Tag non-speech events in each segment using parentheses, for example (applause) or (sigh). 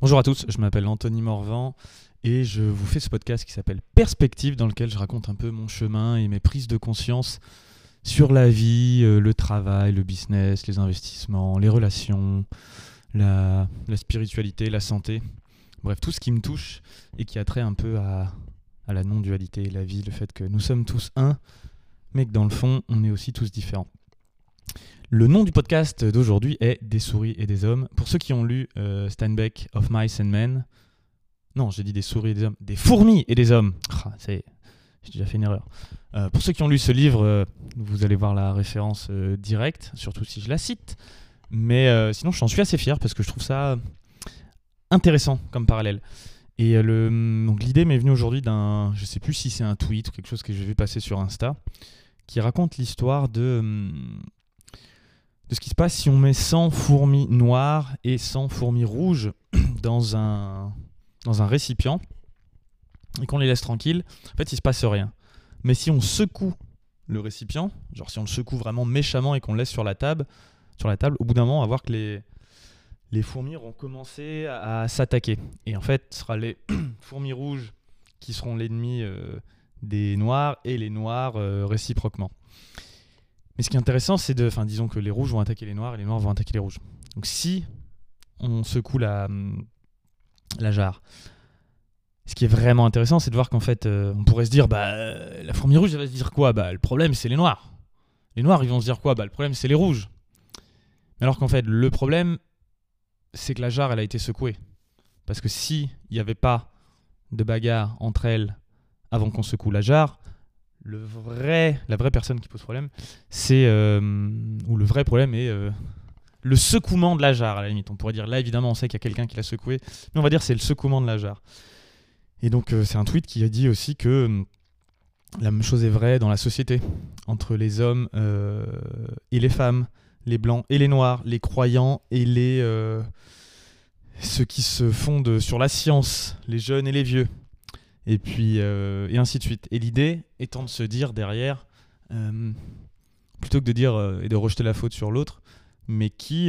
Bonjour à tous, je m'appelle Anthony Morvan et je vous fais ce podcast qui s'appelle Perspective dans lequel je raconte un peu mon chemin et mes prises de conscience sur la vie, euh, le travail, le business, les investissements, les relations, la, spiritualité, la santé. Bref, tout ce qui me touche et qui a trait un peu à, à la non-dualité, la vie, le fait que nous sommes tous un, mais que dans le fond, on est aussi tous différents. Le nom du podcast d'aujourd'hui est Des souris et des hommes. Pour ceux qui ont lu euh, Steinbeck of Mice and Men, non, j'ai dit des souris et des hommes, des fourmis et des hommes. Ah, j'ai déjà fait une erreur. Euh, pour ceux qui ont lu ce livre, euh, vous allez voir la référence directe, surtout si je la cite. Mais sinon, j'en suis assez fier parce que je trouve ça intéressant comme parallèle. Et le, l'idée m'est venue aujourd'hui d'un, je sais plus si c'est un tweet ou quelque chose que j'ai vu passer sur Insta, qui raconte l'histoire de hum, de ce qui se passe si on met 100 fourmis noires et 100 fourmis rouges (clears throat) dans un, dans un récipient et qu'on les laisse tranquilles, en fait, il se passe rien. Mais si on secoue le récipient, genre si on le secoue vraiment méchamment et qu'on le laisse sur la table, sur la table, au bout d'un moment, on va voir que les, les fourmis auront commencé à, à s'attaquer. Et en fait, ce sera les (clears throat) fourmis rouges qui seront l'ennemi euh, des noirs et les noirs euh, réciproquement. Mais ce qui est intéressant, c'est de. Enfin, disons que les rouges vont attaquer les noirs et les noirs vont attaquer les rouges. Donc si on secoue la, jarre, ce qui est vraiment intéressant, c'est de voir qu'en fait, euh, on pourrait se dire, bah, euh, la fourmi rouge, elle va se dire quoi? Bah, le problème, c'est les noirs. Les noirs, ils vont se dire quoi? Bah, le problème, c'est les rouges. Mais alors qu'en fait, le problème, c'est que la jarre, elle a été secouée. Parce que si il n'y avait pas de bagarre entre elles avant qu'on secoue la jarre, le vrai, la vraie personne qui pose problème, c'est euh, ou le vrai problème est euh, le secouement de la jarre à la limite. On pourrait dire là évidemment on sait qu'il y a quelqu'un qui l'a secoué, mais on va dire c'est le secouement de la jarre. Et donc euh, c'est un tweet qui a dit aussi que la même chose est vraie dans la société entre les hommes et les femmes, les blancs et les noirs, les croyants et les ceux qui se fondent sur la science, les jeunes et les vieux et puis euh, et ainsi de suite. Et l'idée étant de se dire derrière, euh, plutôt que de dire euh, et de rejeter la faute sur l'autre, mais qui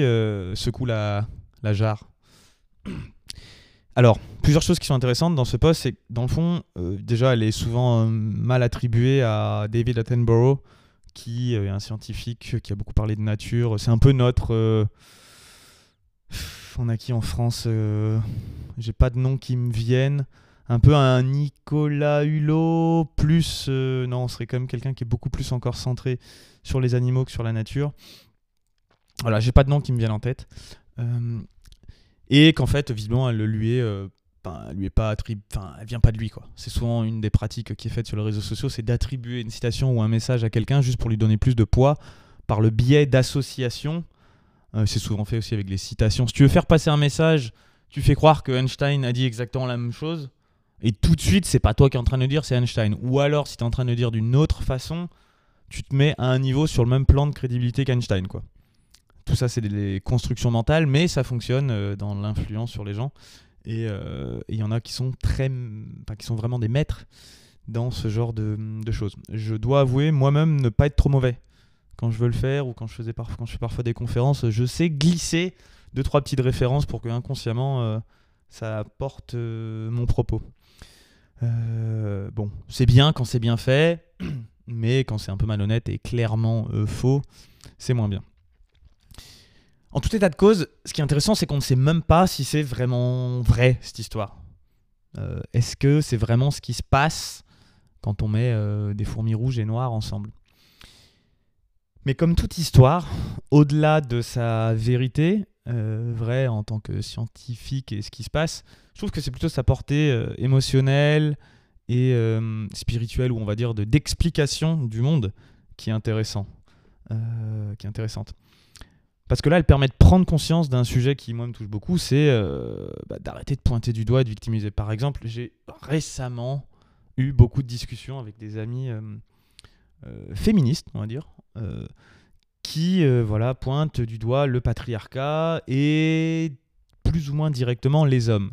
secoue la, jarre. Alors, plusieurs choses qui sont intéressantes dans ce post, c'est que dans le fond, déjà, elle est souvent mal attribuée à David Attenborough, qui est un scientifique qui a beaucoup parlé de nature. C'est un peu notre. on a qui en France J'ai pas de nom qui me viennent un peu un Nicolas Hulot, plus. euh, non, on serait quand même quelqu'un qui est beaucoup plus encore centré sur les animaux que sur la nature. Voilà, j'ai pas de nom qui me viennent en tête. Euh, et qu'en fait, visiblement, elle le lui est. euh, lui est pas. Enfin, elle vient pas de lui, quoi. C'est souvent une des pratiques qui est faite sur les réseaux sociaux, c'est d'attribuer une citation ou un message à quelqu'un juste pour lui donner plus de poids par le biais d'associations. C'est souvent fait aussi avec les citations. Si tu veux faire passer un message, tu fais croire que Einstein a dit exactement la même chose. Et tout de suite, c'est pas toi qui es en train de dire, c'est Einstein. Ou alors, si tu es en train de le dire d'une autre façon, tu te mets à un niveau sur le même plan de crédibilité qu'Einstein. quoi. Tout ça, c'est des constructions mentales, mais ça fonctionne euh, dans l'influence sur les gens. Et euh, il y en a qui sont, très, qui sont vraiment des maîtres dans ce genre de, choses. Je dois avouer moi-même ne pas être trop mauvais. Quand je veux le faire ou quand je, faisais quand je fais parfois des conférences, je sais glisser deux, trois petites références pour que inconsciemment euh, ça porte euh, mon propos. Euh, bon, c'est bien quand c'est bien fait, (clears throat) mais quand c'est un peu malhonnête et clairement euh, faux, c'est moins bien. En tout état de cause, ce qui est intéressant, c'est qu'on ne sait même pas si c'est vraiment vrai cette histoire. Est-ce que c'est vraiment ce qui se passe quand on met des fourmis rouges et noires ensemble? Mais comme toute histoire, au-delà de sa vérité, euh, vraie en tant que scientifique et ce qui se passe, je trouve que c'est plutôt sa portée euh, émotionnelle et euh, spirituelle, ou on va dire de d'explication du monde, qui est intéressant, qui est intéressante. Parce que là, elle permet de prendre conscience d'un sujet qui, moi, me touche beaucoup, c'est bah, d'arrêter de pointer du doigt et de victimiser. Par exemple, j'ai récemment eu beaucoup de discussions avec des amis féministes, on va dire, qui euh, voilà, pointent du doigt le patriarcat et plus ou moins directement les hommes.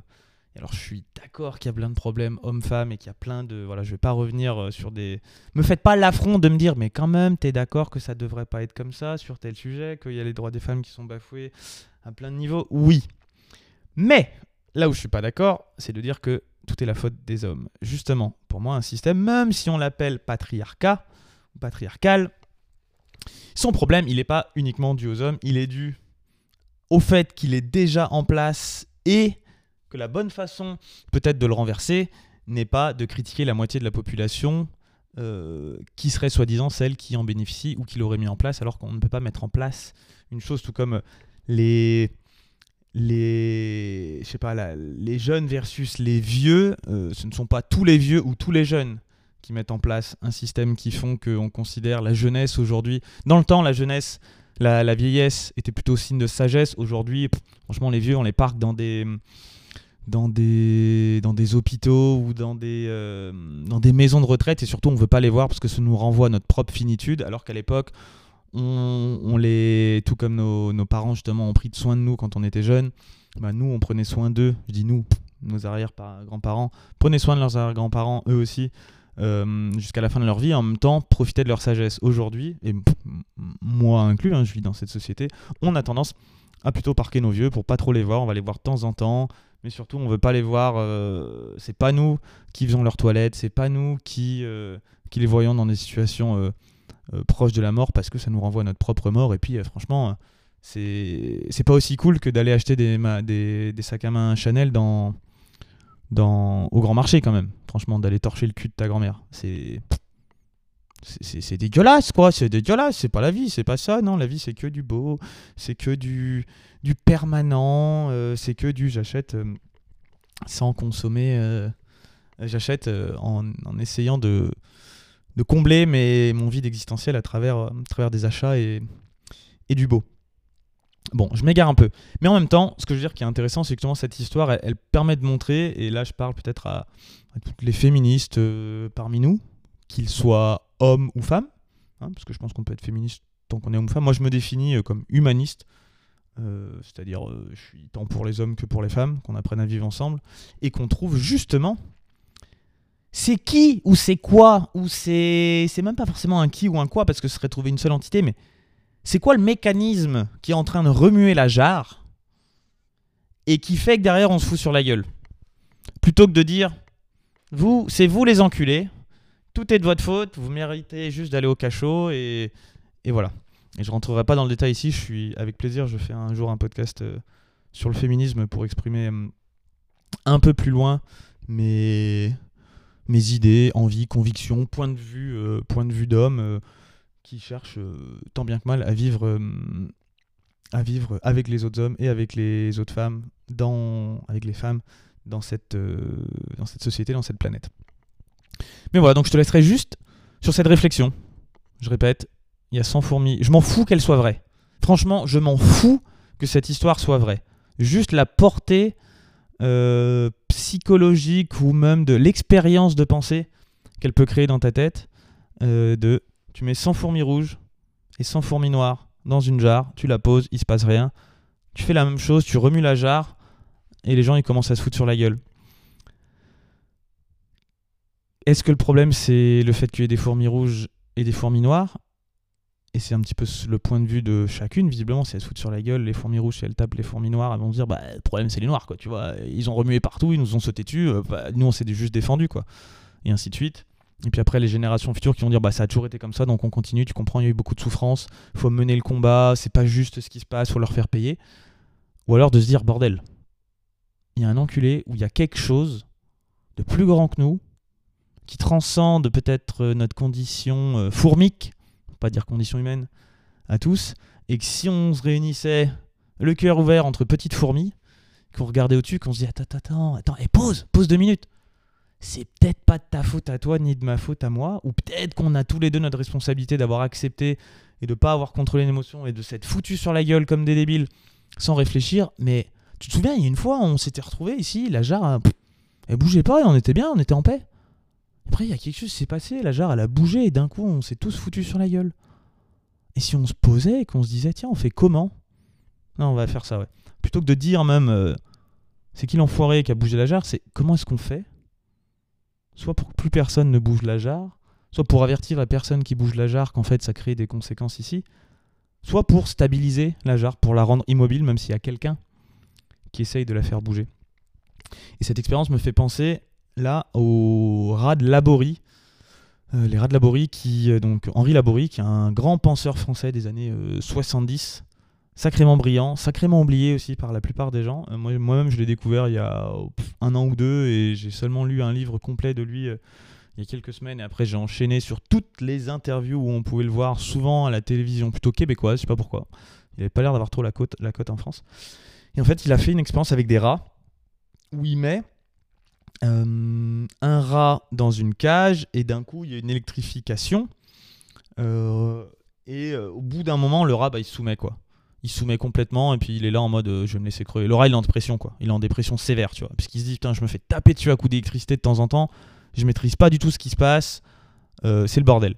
Alors, je suis d'accord qu'il y a plein de problèmes hommes-femmes et qu'il y a plein de. Voilà, je vais pas revenir euh, sur des. Me faites pas l'affront de me dire, mais quand même, t'es d'accord que ça devrait pas être comme ça sur tel sujet, qu'il y a les droits des femmes qui sont bafoués à plein de niveaux? Oui. Mais Là où je suis pas d'accord, c'est de dire que tout est la faute des hommes. Justement, pour moi, un système, même si on l'appelle patriarcat ou patriarcal, son problème, il n'est pas uniquement dû aux hommes, il est dû au fait qu'il est déjà en place et que la bonne façon peut-être de le renverser n'est pas de critiquer la moitié de la population euh, qui serait soi-disant celle qui en bénéficie ou qui l'aurait mis en place, alors qu'on ne peut pas mettre en place une chose tout comme les jeunes versus les vieux, euh, ce ne sont pas tous les vieux ou tous les jeunes qui mettent en place un système qui font qu'on considère la jeunesse aujourd'hui. Dans le temps, la jeunesse, la, vieillesse était plutôt signe de sagesse. Aujourd'hui, franchement, les vieux, on les parque dans des dans des, dans des hôpitaux ou dans des, euh, dans des maisons de retraite et surtout on ne veut pas les voir parce que ça nous renvoie à notre propre finitude alors qu'à l'époque on, on, les tout comme nos, nos, parents justement ont pris soin de nous quand on était jeunes bah, nous on prenait soin d'eux je dis nous nos arrière-grands-parents prenaient soin de leurs arrière-grands-parents eux aussi euh, jusqu'à la fin de leur vie en même temps profiter de leur sagesse aujourd'hui et moi inclus hein, je vis dans cette société on a tendance à plutôt parquer nos vieux pour pas trop les voir on va les voir de temps en temps mais surtout on veut pas les voir. Euh, c'est pas nous qui faisons leurs toilettes, c'est pas nous qui, euh, qui les voyons dans des situations proches de la mort parce que ça nous renvoie à notre propre mort. Et puis franchement, c'est pas aussi cool que d'aller acheter des, des, sacs à main Chanel dans, au grand marché quand même. Franchement, d'aller torcher le cul de ta grand-mère. C'est. C'est dégueulasse, quoi. C'est dégueulasse. C'est pas la vie. C'est pas ça. Non, la vie, c'est que du beau. C'est que du, du permanent. Euh, c'est que du j'achète euh, sans consommer. Euh, j'achète en, en, essayant de, de combler mon vide existentiel à travers, à travers des achats et, et du beau. Bon, je m'égare un peu. Mais en même temps, ce que je veux dire qui est intéressant, c'est que cette histoire, elle, permet de montrer, et là je parle peut-être à, toutes les féministes parmi nous, qu'ils soient hommes ou femmes, hein, parce que je pense qu'on peut être féministe tant qu'on est homme ou femme. Moi, je me définis euh, comme humaniste, euh, c'est-à-dire euh, je suis tant pour les hommes que pour les femmes, qu'on apprenne à vivre ensemble, et qu'on trouve justement c'est qui ou c'est quoi ou c'est c'est même pas forcément un qui ou un quoi parce que ce serait trouver une seule entité, mais c'est quoi le mécanisme qui est en train de remuer la jarre et qui fait que derrière on se fout sur la gueule? Plutôt que de dire vous c'est vous les enculés tout est de votre faute, vous méritez juste d'aller au cachot et, voilà. Et je rentrerai pas dans le détail ici, je suis avec plaisir, je fais un jour un podcast euh, sur le féminisme pour exprimer euh, un peu plus loin mes, idées, envies, convictions, points de vue, euh, point de vue d'homme qui cherche tant bien que mal à vivre à vivre avec les autres hommes et avec les autres femmes dans avec les femmes dans cette dans cette société, dans cette planète. Mais voilà, donc je te laisserai juste sur cette réflexion. Je répète, il y a 100 fourmis. Je m'en fous qu'elle soit vraie. Franchement, je m'en fous que cette histoire soit vraie. Juste la portée euh, psychologique ou même de l'expérience de pensée qu'elle peut créer dans ta tête. Euh, de tu mets 100 fourmis rouges et 100 fourmis noires dans une jarre, tu la poses, il se passe rien. Tu fais la même chose, tu remues la jarre et les gens ils commencent à se foutre sur la gueule. Est-ce que le problème, c'est le fait qu'il y ait des fourmis rouges et des fourmis noires? Et c'est un petit peu le point de vue de chacune, visiblement. Si elles se foutent sur la gueule, les fourmis rouges, si elles tapent les fourmis noires, elles vont dire bah, le problème, c'est les noirs, quoi. Tu vois, ils ont remué partout, ils nous ont sauté dessus, euh, bah, nous, on s'est juste défendu, quoi. Et ainsi de suite. Et puis après, les générations futures qui vont dire bah ça a toujours été comme ça, donc on continue, tu comprends, il y a eu beaucoup de souffrance, faut mener le combat, c'est pas juste ce qui se passe, faut leur faire payer. Ou alors de se dire bordel, il y a un enculé où il y a quelque chose de plus grand que nous, qui transcende peut-être euh, notre condition euh, fourmique, pas dire condition humaine, à tous, et que si on se réunissait le cœur ouvert entre petites fourmis, qu'on regardait au-dessus, qu'on se dit attends, attends, attends, et pause, pause deux minutes. C'est peut-être pas de ta faute à toi ni de ma faute à moi, ou peut-être qu'on a tous les deux notre responsabilité d'avoir accepté et de pas avoir contrôlé l'émotion et de s'être foutu sur la gueule comme des débiles sans réfléchir. Mais tu te souviens, il y a une fois, on s'était retrouvé ici, la jarre, elle bougeait pas et on était bien, on était en paix. Après, il y a quelque chose qui s'est passé, la jarre, elle a bougé et d'un coup, on s'est tous foutus sur la gueule. Et si on se posait et qu'on se disait, tiens, on fait comment? Non, on va faire ça, ouais. Plutôt que de dire même, euh, c'est qui l'enfoiré qui a bougé la jarre, c'est comment est-ce qu'on fait? Soit pour que plus personne ne bouge la jarre, soit pour avertir la personne qui bouge la jarre qu'en fait ça crée des conséquences ici, soit pour stabiliser la jarre, pour la rendre immobile, même s'il y a quelqu'un qui essaye de la faire bouger. Et cette expérience me fait penser là aux rats de Laborie. Euh, les rats de Laborie, qui, euh, donc Henri Laborie, qui est un grand penseur français des années 70, sacrément brillant, sacrément oublié aussi par la plupart des gens. moi, moi-même, je l'ai découvert il y a un an ou deux et j'ai seulement lu un livre complet de lui il y a quelques semaines et après j'ai enchaîné sur toutes les interviews où on pouvait le voir souvent à la télévision plutôt québécoise, je sais pas pourquoi. Il n'avait pas l'air d'avoir trop la cote, la en France. Et en fait, il a fait une expérience avec des rats où il met euh, un rat dans une cage et d'un coup il y a une électrification. Euh, et euh, au bout d'un moment, le rat bah, il se soumet quoi. Il soumet complètement et puis il est là en mode je vais me laisser crever. Rat il est en dépression quoi. Il est en dépression sévère, tu vois. Parce qu'il se dit putain, je me fais taper dessus à coup d'électricité de temps en temps je maîtrise pas du tout ce qui se passe, euh, c'est le bordel.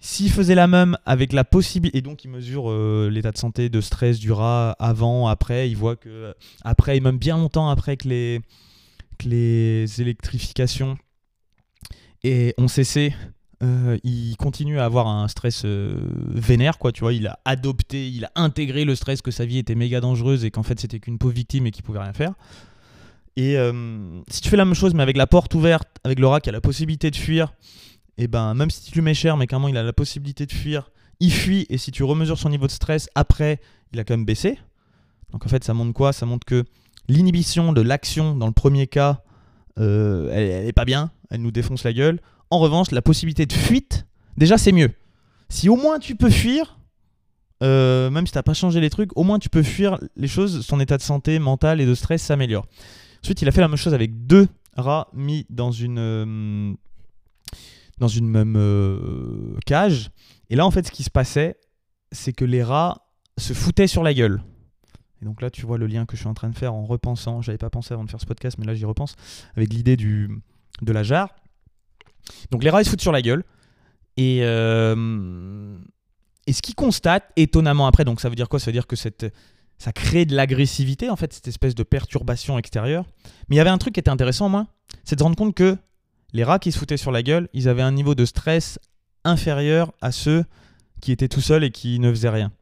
S'il faisait la même avec la possibilité, et donc il mesure euh, l'état de santé, de stress du rat avant, après, il voit que après, et même bien longtemps après que les, les électrifications et ont cessé, euh, il continue à avoir un stress vénère, quoi, tu vois, il a adopté, il a intégré le stress que sa vie était méga dangereuse et qu'en fait c'était qu'une pauvre victime et qu'il pouvait rien faire. Et euh, si tu fais la même chose, mais avec la porte ouverte, avec rat qui a la possibilité de fuir, et ben même si tu lui mets cher, mais qu'un il a la possibilité de fuir, il fuit, et si tu remesures son niveau de stress, après, il a quand même baissé. Donc en fait, ça montre quoi? Ça montre que l'inhibition de l'action dans le premier cas, euh, elle, est pas bien, elle nous défonce la gueule. En revanche, la possibilité de fuite, déjà c'est mieux. Si au moins tu peux fuir, euh, même si t'as pas changé les trucs, au moins tu peux fuir les choses, son état de santé mentale et de stress s'améliore. Ensuite, il a fait la même chose avec deux rats mis dans une, euh, même euh, cage. Et là, en fait, ce qui se passait, c'est que les rats se foutaient sur la gueule. Et donc là, tu vois le lien que je suis en train de faire en repensant. J'avais pas pensé avant de faire ce podcast, mais là, j'y repense avec l'idée de la jarre. Donc les rats ils se foutent sur la gueule. Et, euh, et ce qu'ils constatent, étonnamment après, donc ça veut dire quoi? Ça veut dire que cette, ça crée de l'agressivité, en fait, cette espèce de perturbation extérieure. Mais il y avait un truc qui était intéressant, moi, c'est de se rendre compte que les rats qui se foutaient sur la gueule, ils avaient un niveau de stress inférieur à ceux qui étaient tout seuls et qui ne faisaient rien.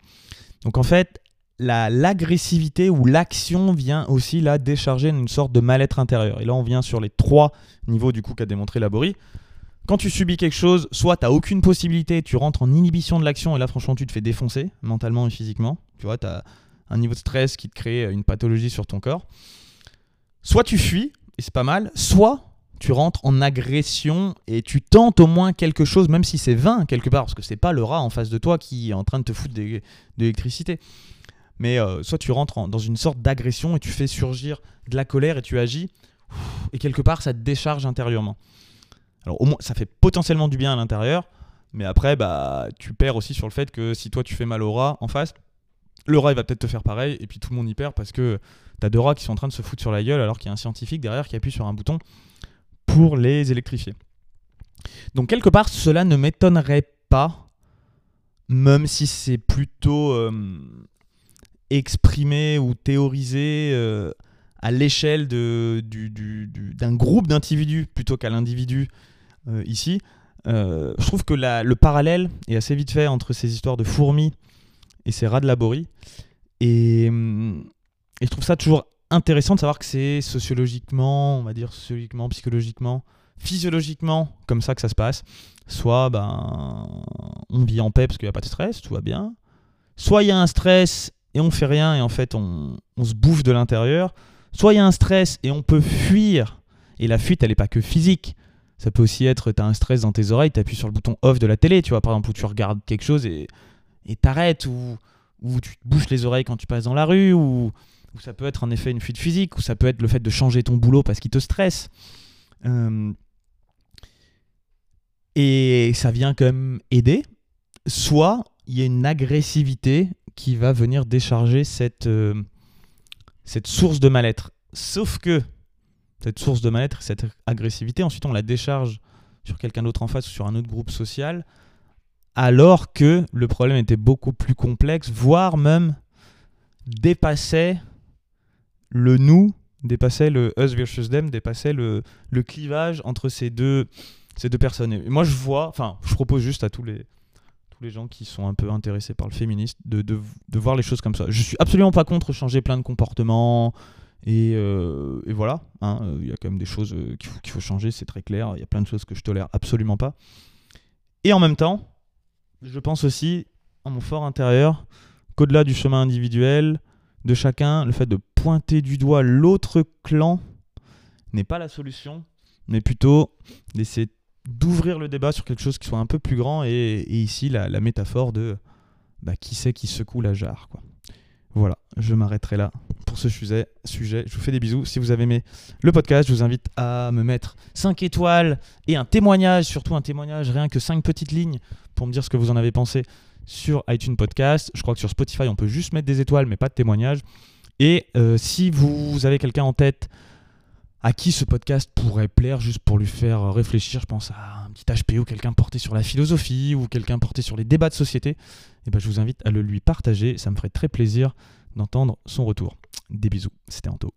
Donc en fait, l'agressivité ou l'action vient aussi là décharger une sorte de mal-être intérieur. Et là, on vient sur les trois niveaux du coup qu'a démontré Laborie. Quand tu subis quelque chose, soit tu n'as aucune possibilité, tu rentres en inhibition de l'action et là franchement tu te fais défoncer mentalement et physiquement. Tu vois, tu as un niveau de stress qui te crée une pathologie sur ton corps. Soit tu fuis, et c'est pas mal, soit tu rentres en agression et tu tentes au moins quelque chose, même si c'est vain quelque part, parce que c'est pas le rat en face de toi qui est en train de te foutre de l'électricité. Mais euh, soit tu rentres dans une sorte d'agression et tu fais surgir de la colère et tu agis, et quelque part ça te décharge intérieurement. Alors au moins ça fait potentiellement du bien à l'intérieur, mais après bah tu perds aussi sur le fait que si toi tu fais mal au rat en face, le rat il va peut-être te faire pareil, et puis tout le monde y perd parce que t'as deux rats qui sont en train de se foutre sur la gueule alors qu'il y a un scientifique derrière qui appuie sur un bouton pour les électrifier. Donc quelque part, cela ne m'étonnerait pas, même si c'est plutôt euh, exprimé ou théorisé euh, à l'échelle d'un groupe d'individus plutôt qu'à l'individu euh, ici. je trouve que le parallèle est assez vite fait entre ces histoires de fourmis et c'est rats de laborie. Et, hum, et, je trouve ça toujours intéressant de savoir que c'est sociologiquement, on va dire sociologiquement, psychologiquement, physiologiquement comme ça que ça se passe. Soit ben, on vit en paix parce qu'il n'y a pas de stress, tout va bien. Soit il y a un stress et on fait rien et en fait on se bouffe de l'intérieur. Soit il y a un stress et on peut fuir. Et la fuite, elle n'est pas que physique. Ça peut aussi être, tu as un stress dans tes oreilles, tu appuies sur le bouton off de la télé, tu vois, par exemple, où tu regardes quelque chose et t'arrêtes ou, ou tu te bouches les oreilles quand tu passes dans la rue ou, ça peut être en effet une fuite physique ou ça peut être le fait de changer ton boulot parce qu'il te stresse. Euh, et ça vient quand même aider. Soit il y a une agressivité qui va venir décharger cette, euh, cette source de mal-être. Sauf que cette source de mal-être, cette agressivité, ensuite on la décharge sur quelqu'un d'autre en face ou sur un autre groupe social alors que le problème était beaucoup plus complexe, voire même dépassait le nous, dépassait le us versus them, dépassait le, clivage entre ces deux, ces deux personnes. Moi, je vois, enfin, je propose juste à tous les, tous les gens qui sont un peu intéressés par le féminisme de, de, voir les choses comme ça. Je suis absolument pas contre changer plein de comportements Et, euh, voilà, hein, euh, il y a quand même des choses euh, qu'il faut, faut changer, c'est très clair. Il y a plein de choses que je tolère absolument pas. Et en même temps, je pense aussi en mon fort intérieur qu'au-delà du chemin individuel de chacun, le fait de pointer du doigt l'autre clan n'est pas la solution, mais plutôt d'essayer d'ouvrir le débat sur quelque chose qui soit un peu plus grand et, ici la, la métaphore de bah, qui c'est qui secoue la jarre. Quoi. Voilà, je m'arrêterai là pour ce sujet, sujet. Je vous fais des bisous. Si vous avez aimé le podcast, je vous invite à me mettre 5 étoiles et un témoignage, surtout un témoignage, rien que 5 petites lignes pour me dire ce que vous en avez pensé sur iTunes Podcast. Je crois que sur Spotify, on peut juste mettre des étoiles, mais pas de témoignage. Et euh, si vous avez quelqu'un en tête à qui ce podcast pourrait plaire, juste pour lui faire réfléchir, je pense à un petit HP ou quelqu'un porté sur la philosophie ou quelqu'un porté sur les débats de société, et ben je vous invite à le lui partager. Ça me ferait très plaisir d'entendre son retour. Des bisous, c'était Anto.